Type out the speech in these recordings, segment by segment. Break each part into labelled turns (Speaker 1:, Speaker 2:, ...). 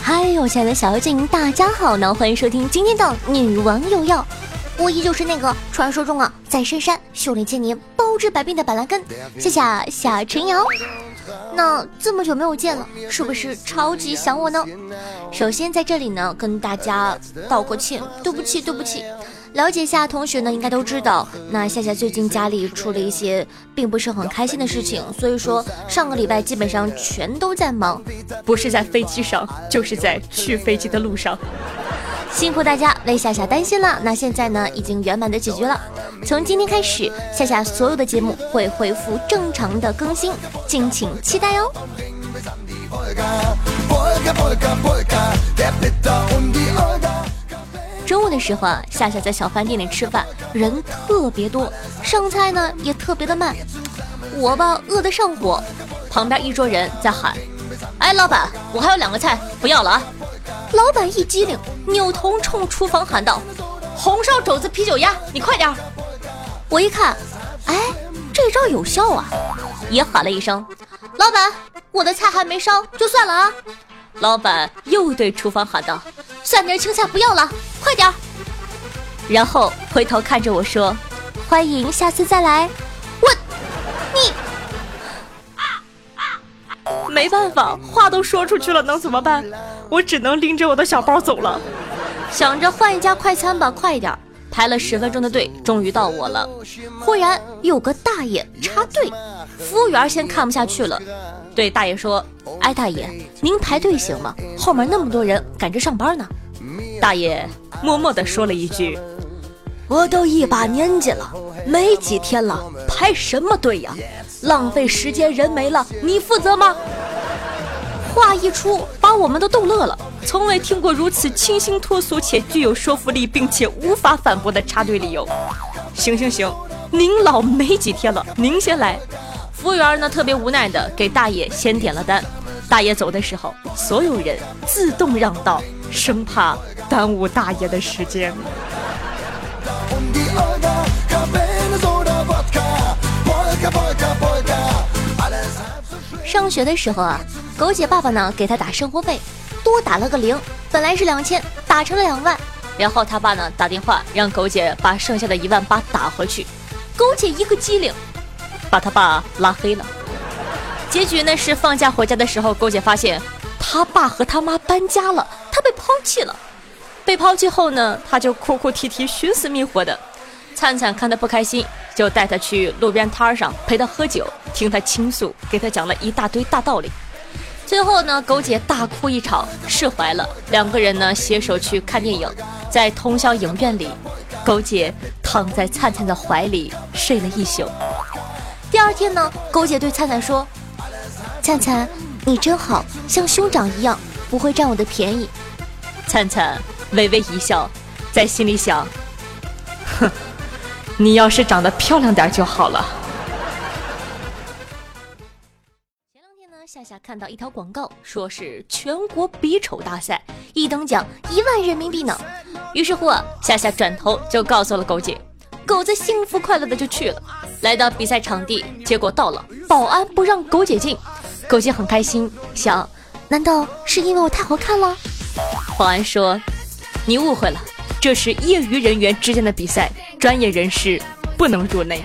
Speaker 1: 嗨，我亲爱的小妖精，大家好呢！欢迎收听今天的女王又要。我依旧是那个传说中啊，在深山修炼千年、包治百病的板蓝根。谢谢小陈瑶。那这么久没有见了，是不是超级想我呢？首先在这里呢，跟大家道个歉，对不起，对不起。了解一下同学呢，应该都知道，那夏夏最近家里出了一些并不是很开心的事情，所以说上个礼拜基本上全都在忙，
Speaker 2: 不是在飞机上，就是在去飞机的路上。
Speaker 1: 辛苦大家为夏夏担心了。那现在呢，已经圆满的解决了。从今天开始，夏夏所有的节目会恢复正常的更新，敬请期待哦。中午的时候啊，夏夏在小饭店里吃饭，人特别多，上菜呢也特别的慢。我吧饿得上火，旁边一桌人在喊：“哎，老板，我还有两个菜，不要了啊！”老板一机灵，扭头冲厨房喊道：“红烧肘子啤酒鸭，你快点！”我一看，哎，这招有效啊，也喊了一声：“老板，我的菜还没烧，就算了啊！”老板又对厨房喊道：“蒜泥青菜不要了，快点儿！”然后回头看着我说：“欢迎下次再来。”我，你。
Speaker 2: 没办法，话都说出去了，能怎么办？我只能拎着我的小包走了。
Speaker 1: 想着换一家快餐吧，快一点。排了十分钟的队，终于到我了。忽然有个大爷插队，服务员先看不下去了，对大爷说：“哎，大爷，您排队行吗？后面那么多人赶着上班呢。”
Speaker 2: 大爷默默地说了一句：“我都一把年纪了，没几天了，排什么队呀？”浪费时间，人没了，你负责吗？话一出，把我们都逗乐了。从未听过如此清新脱俗且具有说服力，并且无法反驳的插队理由。行行行，您老没几天了，您先来。服务员呢，特别无奈的给大爷先点了单。大爷走的时候，所有人自动让道，生怕耽误大爷的时间。
Speaker 1: 上学的时候啊，狗姐爸爸呢给他打生活费，多打了个零，本来是两千，打成了两万。然后他爸呢打电话让狗姐把剩下的一万八打回去，狗姐一个机灵，把他爸拉黑了。结局呢是放假回家的时候，狗姐发现他爸和他妈搬家了，他被抛弃了。被抛弃后呢，他就哭哭啼啼，寻死觅活的。灿灿看他不开心，就带他去路边摊上陪他喝酒，听他倾诉，给他讲了一大堆大道理。最后呢，狗姐大哭一场，释怀了。两个人呢，携手去看电影，在通宵影院里，狗姐躺在灿灿的怀里睡了一宿。天呢，狗姐对灿灿说：“灿灿，你真好像兄长一样，不会占我的便宜。”灿灿微微一笑，在心里想：“哼。”你要是长得漂亮点就好了。前两天呢，夏夏看到一条广告，说是全国比丑大赛，一等奖一万人民币呢。于是乎啊，夏夏转头就告诉了狗姐，狗子幸福快乐的就去了。来到比赛场地，结果到了，保安不让狗姐进，狗姐很开心，想，难道是因为我太好看了？保安说，你误会了。这是业余人员之间的比赛，专业人士不能入内。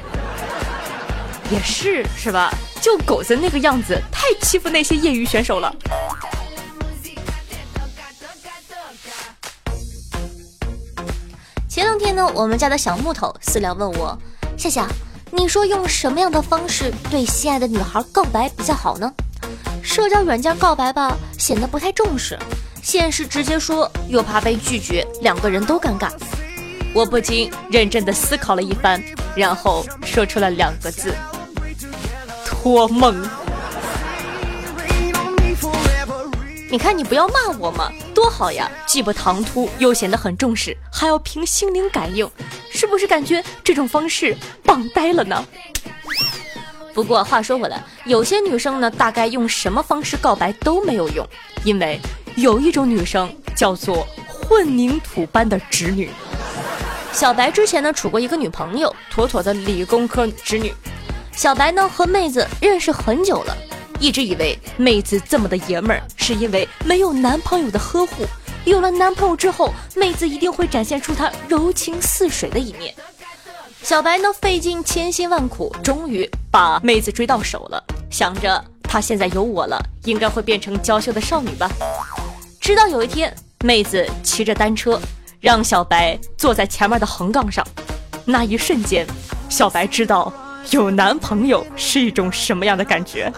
Speaker 1: 也是，是吧？就狗子那个样子，太欺负那些业余选手了。我们家的小木头私聊问我：“夏夏，你说用什么样的方式对心爱的女孩告白比较好呢？”社交软件告白吧，显得不太重视。现实直接说，又怕被拒绝，两个人都尴尬。我不禁认真的思考了一番，然后说出了两个字：托梦。你看，你不要骂我嘛，多好呀，既不唐突，又显得很重视，还要凭心灵感应，是不是感觉这种方式棒呆了呢？不过话说回来，有些女生呢，大概用什么方式告白都没有用，因为。有一种女生叫做混凝土般的直女，小白之前呢处过一个女朋友，妥妥的理工科直女。小白呢和妹子认识很久了，一直以为妹子这么的爷们儿，是因为没有男朋友的呵护。有了男朋友之后，妹子一定会展现出她柔情似水的一面。小白呢费尽千辛万苦，终于把妹子追到手了，想着她现在有我了，应该会变成娇羞的少女吧。直到有一天，妹子骑着单车，让小白坐在前面的横杠上，那一瞬间，小白知道有男朋友是一种什么样的感觉。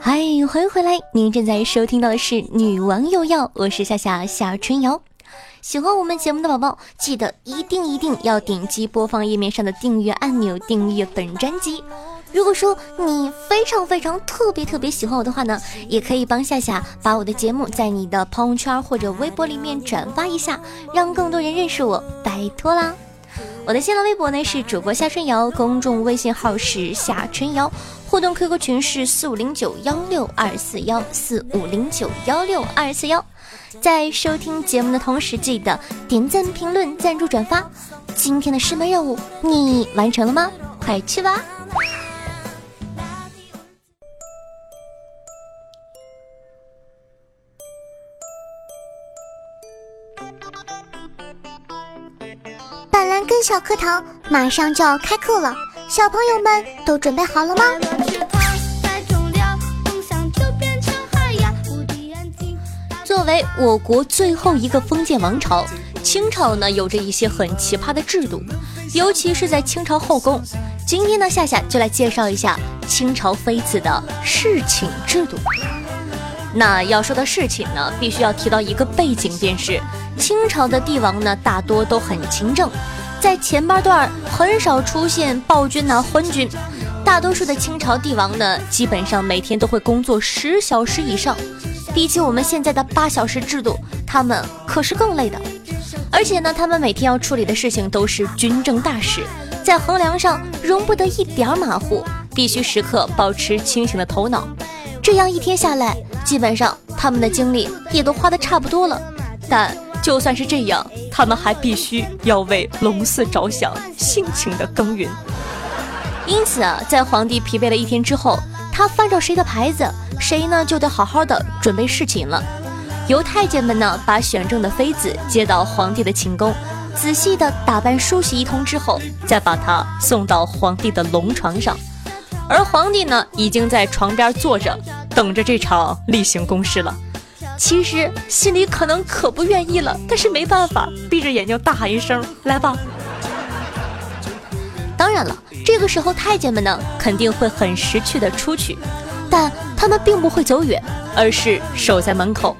Speaker 1: 嗨，欢迎回来！您正在收听到的是《女王又要》，我是夏夏夏春瑶。喜欢我们节目的宝宝，记得一定一定要点击播放页面上的订阅按钮，订阅本专辑。如果说你非常非常特别特别喜欢我的话呢，也可以帮夏夏把我的节目在你的朋友圈或者微博里面转发一下，让更多人认识我，拜托啦！我的新浪微博呢是主播夏春瑶，公众微信号是夏春瑶，互动 QQ 群是四五零九幺六二四幺四五零九幺六二四幺。在收听节目的同时，记得点赞、评论、赞助、转发。今天的师门任务你完成了吗？快去吧！
Speaker 3: 小课堂马上就要开课了，小朋友们都准备好了吗？
Speaker 1: 作为我国最后一个封建王朝，清朝呢有着一些很奇葩的制度，尤其是在清朝后宫。今天呢，夏夏就来介绍一下清朝妃子的侍寝制度。那要说到侍寝呢，必须要提到一个背景，便是清朝的帝王呢大多都很勤政。在前半段很少出现暴君呐昏君，大多数的清朝帝王呢，基本上每天都会工作十小时以上，比起我们现在的八小时制度，他们可是更累的。而且呢，他们每天要处理的事情都是军政大事，在衡量上容不得一点马虎，必须时刻保持清醒的头脑。这样一天下来，基本上他们的精力也都花的差不多了，但。就算是这样，他们还必须要为龙四着想，辛勤的耕耘。因此啊，在皇帝疲惫了一天之后，他翻着谁的牌子，谁呢就得好好的准备侍寝了。由太监们呢把选中的妃子接到皇帝的寝宫，仔细的打扮梳洗一通之后，再把她送到皇帝的龙床上。而皇帝呢，已经在床边坐着，等着这场例行公事了。其实心里可能可不愿意了，但是没办法，闭着眼睛大喊一声：“来吧！” 当然了，这个时候太监们呢肯定会很识趣的出去，但他们并不会走远，而是守在门口。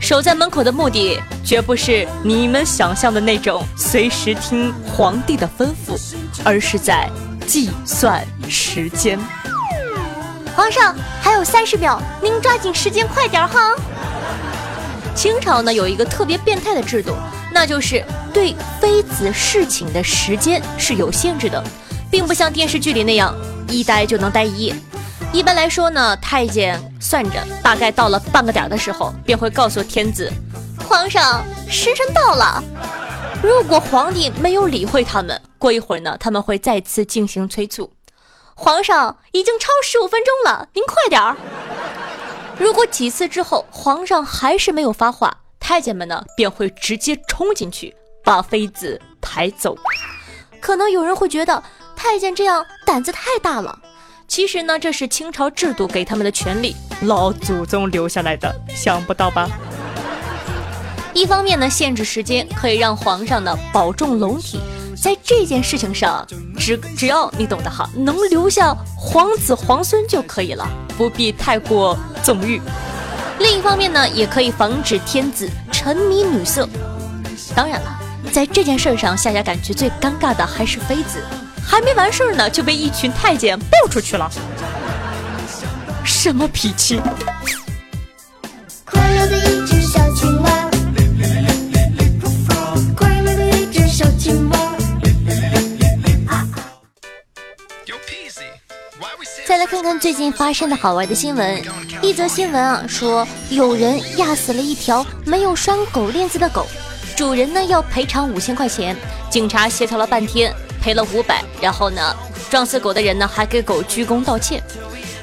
Speaker 1: 守在门口的目的绝不是你们想象的那种随时听皇帝的吩咐，而是在计算时间。
Speaker 3: 皇上还有三十秒，您抓紧时间，快点哈！
Speaker 1: 清朝呢有一个特别变态的制度，那就是对妃子侍寝的时间是有限制的，并不像电视剧里那样一待就能待一夜。一般来说呢，太监算着大概到了半个点的时候，便会告诉天子：“皇上，时辰到了。”如果皇帝没有理会他们，过一会儿呢，他们会再次进行催促：“皇上已经超十五分钟了，您快点儿。”如果几次之后皇上还是没有发话，太监们呢便会直接冲进去把妃子抬走。可能有人会觉得太监这样胆子太大了，其实呢这是清朝制度给他们的权利，老祖宗留下来的，想不到吧？一方面呢限制时间，可以让皇上呢保重龙体。在这件事情上，只只要你懂得哈，能留下皇子皇孙就可以了，不必太过纵欲。另一方面呢，也可以防止天子沉迷女色。当然了，在这件事上，夏夏感觉最尴尬的还是妃子，还没完事儿呢，就被一群太监抱出去了。什么脾气？快乐的看最近发生的好玩的新闻。一则新闻啊，说有人压死了一条没有拴狗链子的狗，主人呢要赔偿五千块钱。警察协调了半天，赔了五百。然后呢，撞死狗的人呢还给狗鞠躬道歉。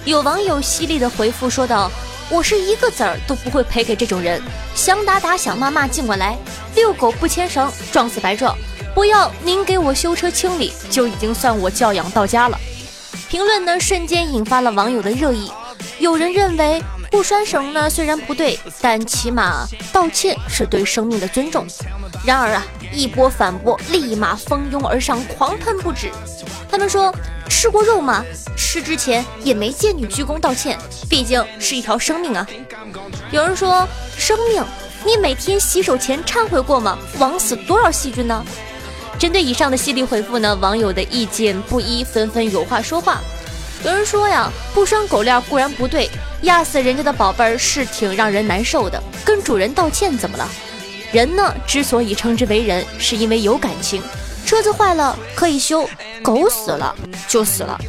Speaker 1: 有网友犀利的回复说道：“我是一个子儿都不会赔给这种人，想打打想骂骂尽管来。遛狗不牵绳，撞死白撞。不要您给我修车清理，就已经算我教养到家了。”评论呢瞬间引发了网友的热议。有人认为不拴绳呢虽然不对，但起码道歉是对生命的尊重。然而啊，一波反驳立马蜂拥而上，狂喷不止。他们说吃过肉吗？吃之前也没见你鞠躬道歉，毕竟是一条生命啊。有人说生命，你每天洗手前忏悔过吗？枉死多少细菌呢？针对以上的犀利回复呢，网友的意见不一，纷纷有话说话。有人说呀，不拴狗链固然不对，压死人家的宝贝儿是挺让人难受的。跟主人道歉怎么了？人呢，之所以称之为人，是因为有感情。车子坏了可以修，狗死了就死了。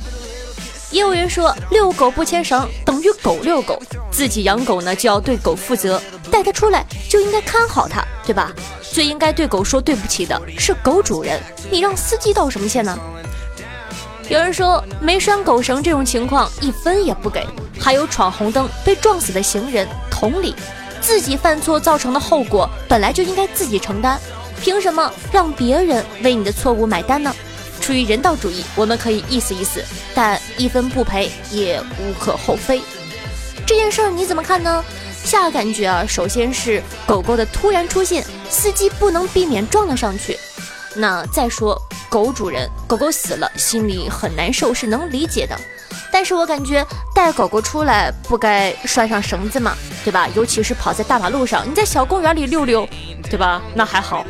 Speaker 1: 也有人说，遛狗不牵绳等于狗遛狗，自己养狗呢就要对狗负责，带它出来就应该看好它，对吧？最应该对狗说对不起的是狗主人，你让司机道什么歉呢？有人说没拴狗绳这种情况一分也不给，还有闯红灯被撞死的行人，同理，自己犯错造成的后果本来就应该自己承担，凭什么让别人为你的错误买单呢？出于人道主义，我们可以意思意思，但一分不赔也无可厚非。这件事儿你怎么看呢？下感觉啊，首先是狗狗的突然出现，司机不能避免撞了上去。那再说狗主人，狗狗死了，心里很难受，是能理解的。但是我感觉带狗狗出来不该拴上绳子嘛，对吧？尤其是跑在大马路上，你在小公园里溜溜，对吧？那还好。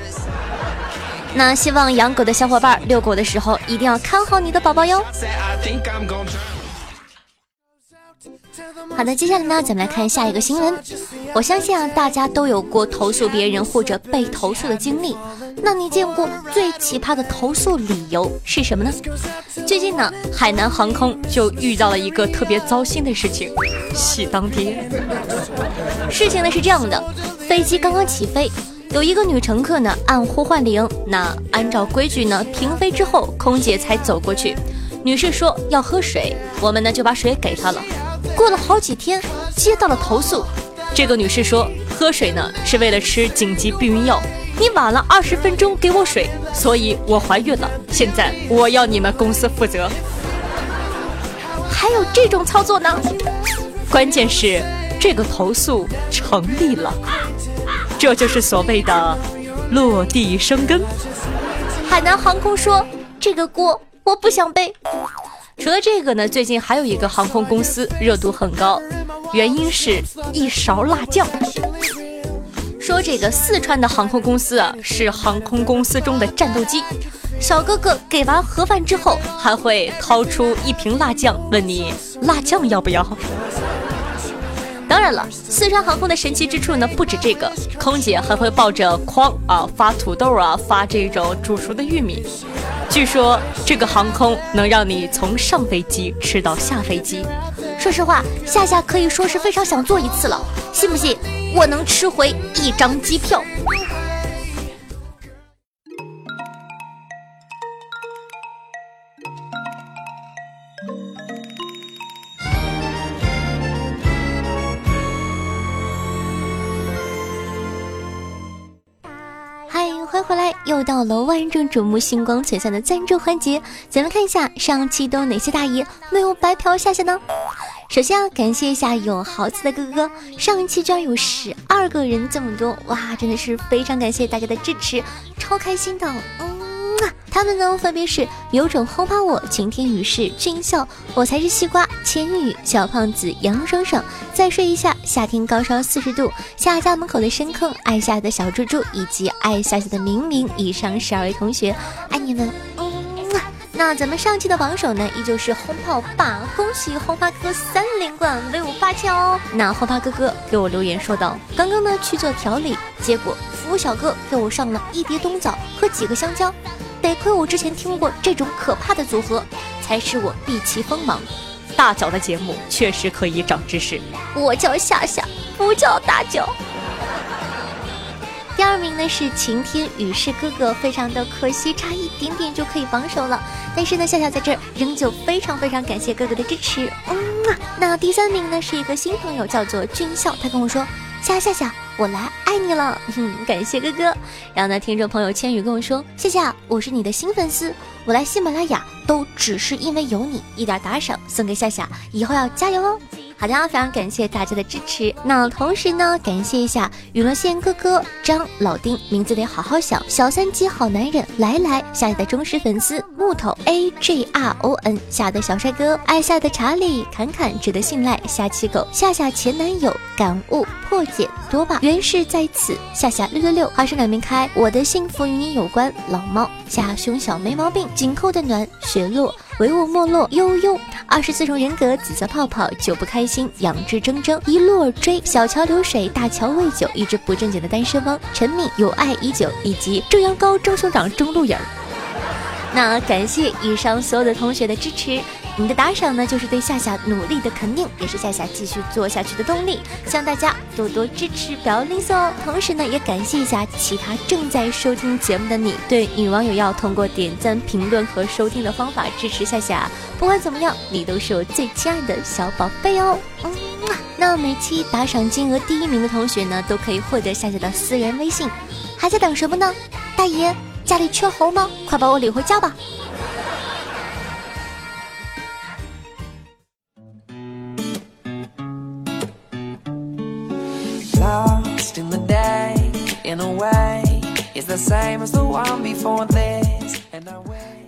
Speaker 1: 那希望养狗的小伙伴遛狗的时候一定要看好你的宝宝哟。好的，接下来呢，咱们来看下一个新闻。我相信啊，大家都有过投诉别人或者被投诉的经历。那你见过最奇葩的投诉理由是什么呢？最近呢，海南航空就遇到了一个特别糟心的事情，喜当爹。事情呢是这样的，飞机刚刚起飞，有一个女乘客呢按呼唤铃，那按照规矩呢，停飞之后，空姐才走过去。女士说要喝水，我们呢就把水给她了。过了好几天，接到了投诉。这个女士说，喝水呢是为了吃紧急避孕药。你晚了二十分钟给我水，所以我怀孕了。现在我要你们公司负责。还有这种操作呢？关键是这个投诉成立了，这就是所谓的落地生根。海南航空说，这个锅我不想背。除了这个呢，最近还有一个航空公司热度很高，原因是一勺辣酱。说这个四川的航空公司啊，是航空公司中的战斗机。小哥哥给完盒饭之后，还会掏出一瓶辣酱，问你辣酱要不要？当然了，四川航空的神奇之处呢，不止这个，空姐还会抱着筐啊发土豆啊，发这种煮熟的玉米。据说这个航空能让你从上飞机吃到下飞机。说实话，夏夏可以说是非常想做一次了，信不信我能吃回一张机票？欢迎回来，又到了万众瞩目、星光璀璨的赞助环节。咱们看一下上期都有哪些大爷没有白嫖夏夏呢？首先要感谢一下有豪子的哥哥，上一期居然有十二个人这么多，哇，真的是非常感谢大家的支持，超开心的。他们呢，分别是有种轰趴我、晴天雨势、俊笑、我才是西瓜、千羽、小胖子、杨爽爽、再睡一下、夏天高烧四十度、夏家门口的深坑、爱夏的小猪猪以及爱夏夏的明明。以上十二位同学，爱你们。那咱们上期的榜首呢，依旧是轰炮爸，恭喜轰趴哥三连冠威武霸气哦。那轰趴哥哥给我留言说道，刚刚呢去做调理，结果服务小哥给我上了一碟冬枣和几个香蕉。得亏我之前听过这种可怕的组合，才使我避其锋芒。
Speaker 2: 大脚的节目确实可以长知识。
Speaker 1: 我叫夏夏，不叫大脚。第二名呢是晴天雨是哥哥，非常的可惜，差一点点就可以榜首了。但是呢，夏夏在这儿仍旧非常非常感谢哥哥的支持。嗯，那第三名呢是一个新朋友，叫做俊笑，他跟我说：夏夏夏，我来爱你了。哼，感谢哥哥。然后呢，听众朋友千羽跟我说：谢谢啊，我是你的新粉丝，我来喜马拉雅都只是因为有你，一点打赏送给夏夏，以后要加油哦。好的，非常感谢大家的支持。那同时呢，感谢一下娱乐线哥哥张老丁，名字得好好想。小三级好男人来来，下一的忠实粉丝木头 A J R O N 下的小帅哥，爱下的查理侃侃值得信赖。下期狗夏夏前男友感悟破解多吧，原是在此。夏夏六六六，花生两面开，我的幸福与你有关。老猫夏胸小没毛病，紧扣的暖雪落。唯物没落，悠悠，二十四重人格，紫色泡泡，酒不开心，杨志铮铮，一路而追，小桥流水，大桥未久，一直不正经的单身汪，陈敏，有爱已久，以及正阳高中兄长中路影儿。那感谢以上所有的同学的支持。你的打赏呢，就是对夏夏努力的肯定，也是夏夏继续做下去的动力。希望大家多多支持，不要吝啬哦。同时呢，也感谢一下其他正在收听节目的你。对女网友要通过点赞、评论和收听的方法支持夏夏。不管怎么样，你都是我最亲爱的小宝贝哦。嗯，那每期打赏金额第一名的同学呢，都可以获得夏夏的私人微信。还在等什么呢？大爷，家里缺猴吗？快把我领回家吧。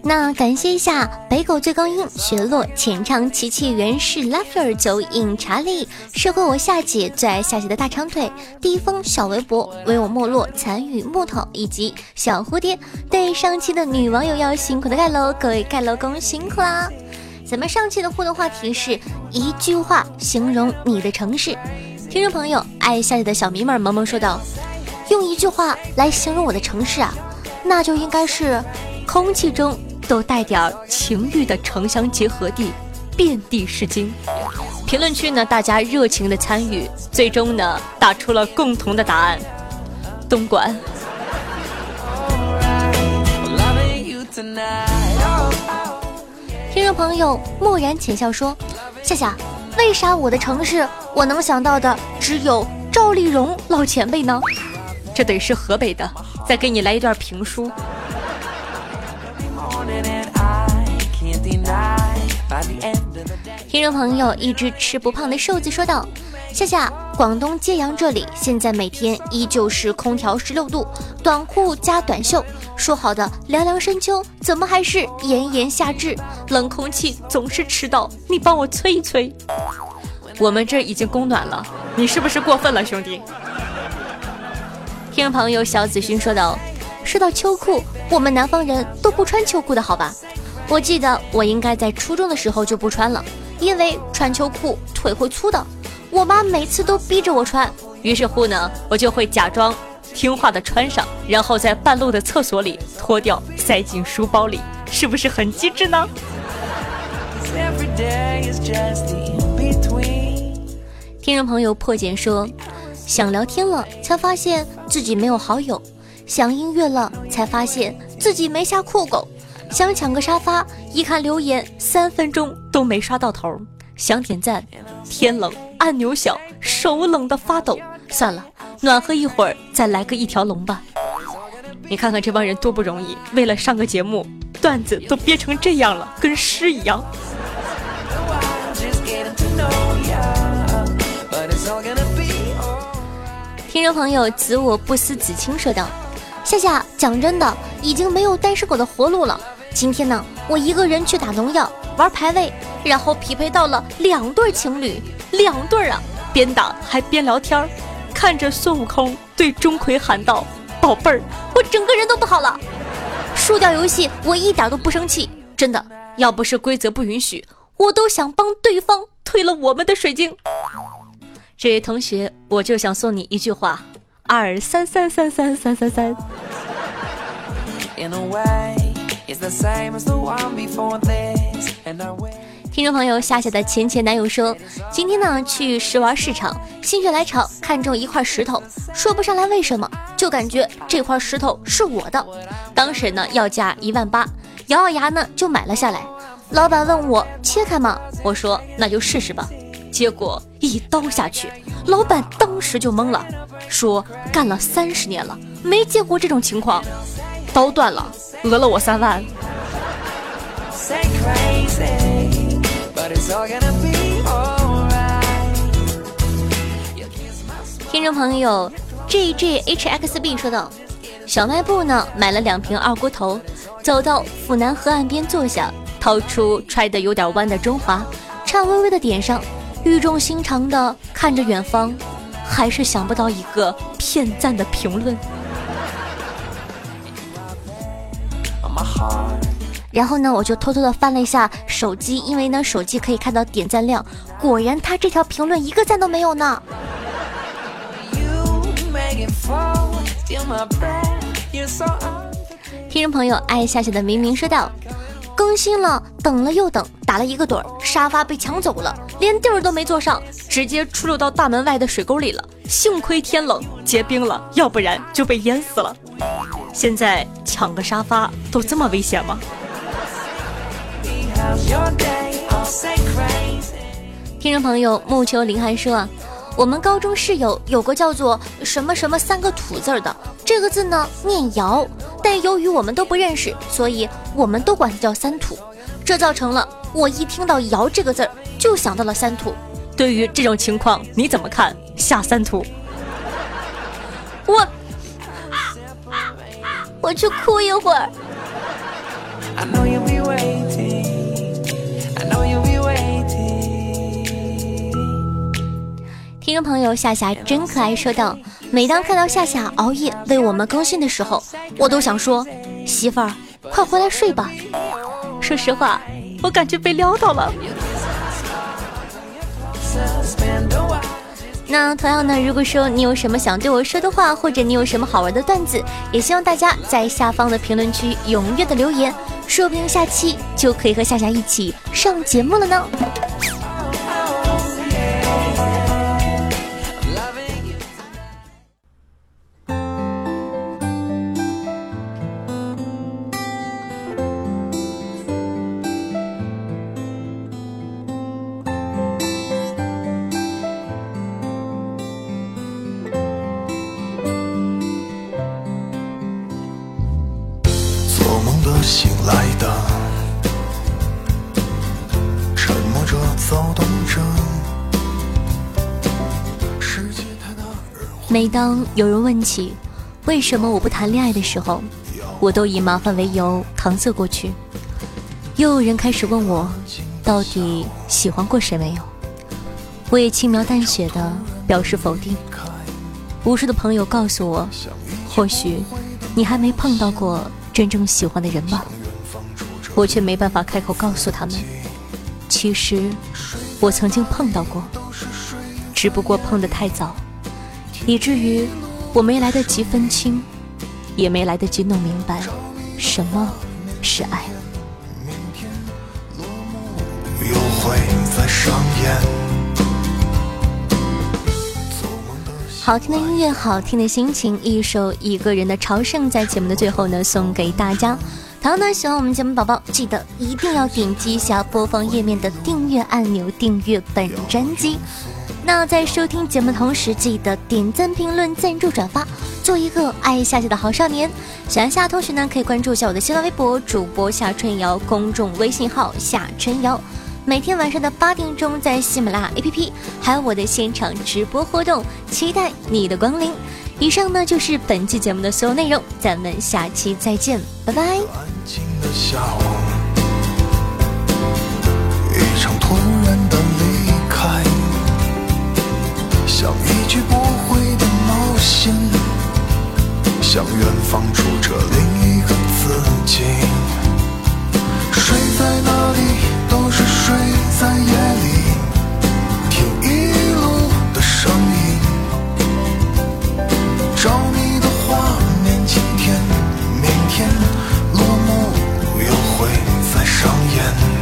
Speaker 1: 那感谢一下北狗最高音雪落浅唱琪琪原是 lover 九影查理社会我夏姐最爱夏姐的大长腿低风小围脖唯我没落残雨木头以及小蝴蝶。对上期的女网友要辛苦的盖楼各位盖楼工辛苦啦！咱们上期的互动话题是一句话形容你的城市，听众朋友爱夏姐的小迷妹萌萌说道：一句话来形容我的城市啊，那就应该是空气中。都带点情欲的城乡结合地，遍地是金。评论区呢，大家热情的参与，最终呢，打出了共同的答案：东莞。听众朋友默然浅笑说：“夏夏，为啥我的城市我能想到的只有赵丽蓉老前辈呢？
Speaker 2: 这得是河北的。再给你来一段评书。”
Speaker 1: 听众朋友，一只吃不胖的瘦子说道：“夏夏，广东揭阳这里现在每天依旧是空调十六度，短裤加短袖。说好的凉凉深秋，怎么还是炎炎夏至？冷空气总是迟到，你帮我催一催。
Speaker 2: 我们这已经供暖了，你是不是过分了，兄弟？”
Speaker 1: 听众朋友小子勋说道：“说到秋裤，我们南方人都不穿秋裤的好吧？”我记得我应该在初中的时候就不穿了，因为穿秋裤腿会粗的。我妈每次都逼着我穿，
Speaker 2: 于是乎呢，我就会假装听话的穿上，然后在半路的厕所里脱掉，塞进书包里，是不是很机智呢？
Speaker 1: 听众朋友破茧说，想聊天了才发现自己没有好友，想音乐了才发现自己没下酷狗。想抢个沙发，一看留言，三分钟都没刷到头。想点赞，天冷按钮小，手冷的发抖。算了，暖和一会儿再来个一条龙吧。
Speaker 2: 你看看这帮人多不容易，为了上个节目，段子都憋成这样了，跟诗一样。
Speaker 1: 听众朋友，子我不思子清说道：“夏夏，讲真的，已经没有单身狗的活路了。”今天呢，我一个人去打农药，玩排位，然后匹配到了两对情侣，两对啊，边打还边聊天看着孙悟空对钟馗喊道：“宝贝儿，我整个人都不好了。”输掉游戏，我一点都不生气，真的，要不是规则不允许，我都想帮对方退了我们的水晶。
Speaker 2: 这位同学，我就想送你一句话：二三三三三三三三。
Speaker 1: 听众朋友夏夏的前前男友说，今天呢去试玩市场，心血来潮看中一块石头，说不上来为什么，就感觉这块石头是我的。当时呢要价一万八，咬咬牙呢就买了下来。老板问我切开吗？我说那就试试吧。结果一刀下去，老板当时就懵了，说干了三十年了，没见过这种情况。刀断了，讹了我三万。听众朋友，GJHXB 说道：“小卖部呢买了两瓶二锅头，走到府南河岸边坐下，掏出揣的有点弯的中华，颤巍巍的点上，语重心长的看着远方，还是想不到一个骗赞的评论。”然后呢，我就偷偷的翻了一下手机，因为呢，手机可以看到点赞量。果然，他这条评论一个赞都没有呢。听众朋友，爱夏夏的明明说道：“更新了，等了又等，打了一个盹儿，沙发被抢走了，连地儿都没坐上，直接出溜到大门外的水沟里了。幸亏天冷结冰了，要不然就被淹死了。现在抢个沙发都这么危险吗？”听众朋友木秋林寒说：“我们高中室友有个叫做什么什么三个土字的，这个字呢念瑶，但由于我们都不认识，所以我们都管它叫三土。这造成了我一听到瑶这个字儿就想到了三土。对于这种情况你怎么看？下三土？我我去哭一会儿。”听众朋友夏夏真可爱，说道：“每当看到夏夏熬夜为我们更新的时候，我都想说，媳妇儿，快回来睡吧。说实话，我感觉被撩到了。那同样呢，如果说你有什么想对我说的话，或者你有什么好玩的段子，也希望大家在下方的评论区踊跃的留言，说不定下期就可以和夏夏一起上节目了呢。每当有人问起为什么我不谈恋爱的时候，我都以麻烦为由搪塞过去。又有人开始问我，到底喜欢过谁没有？我也轻描淡写的表示否定。无数的朋友告诉我，或许你还没碰到过真正喜欢的人吧。我却没办法开口告诉他们，其实我曾经碰到过，只不过碰得太早。以至于我没来得及分清，也没来得及弄明白什么是爱。好听的音乐，好听的心情，一首《一个人的朝圣》在节目的最后呢，送给大家。同样呢，喜欢我们节目宝宝，记得一定要点击一下播放页面的订阅按钮，订阅本专辑。那在收听节目的同时，记得点赞、评论、赞助、转发，做一个爱夏夏的好少年。喜欢夏同学呢，可以关注一下我的新浪微博主播夏春瑶，公众微信号夏春瑶。每天晚上的八点钟，在喜马拉雅 APP，还有我的现场直播活动，期待你的光临。以上呢就是本期节目的所有内容，咱们下期再见，拜拜。安静的下一
Speaker 4: 场吞去不回的冒险，向远方住着另一个自己，睡在哪里都是睡在夜里，听一路的声音，着迷的画面，今天明天落幕，又会再上演。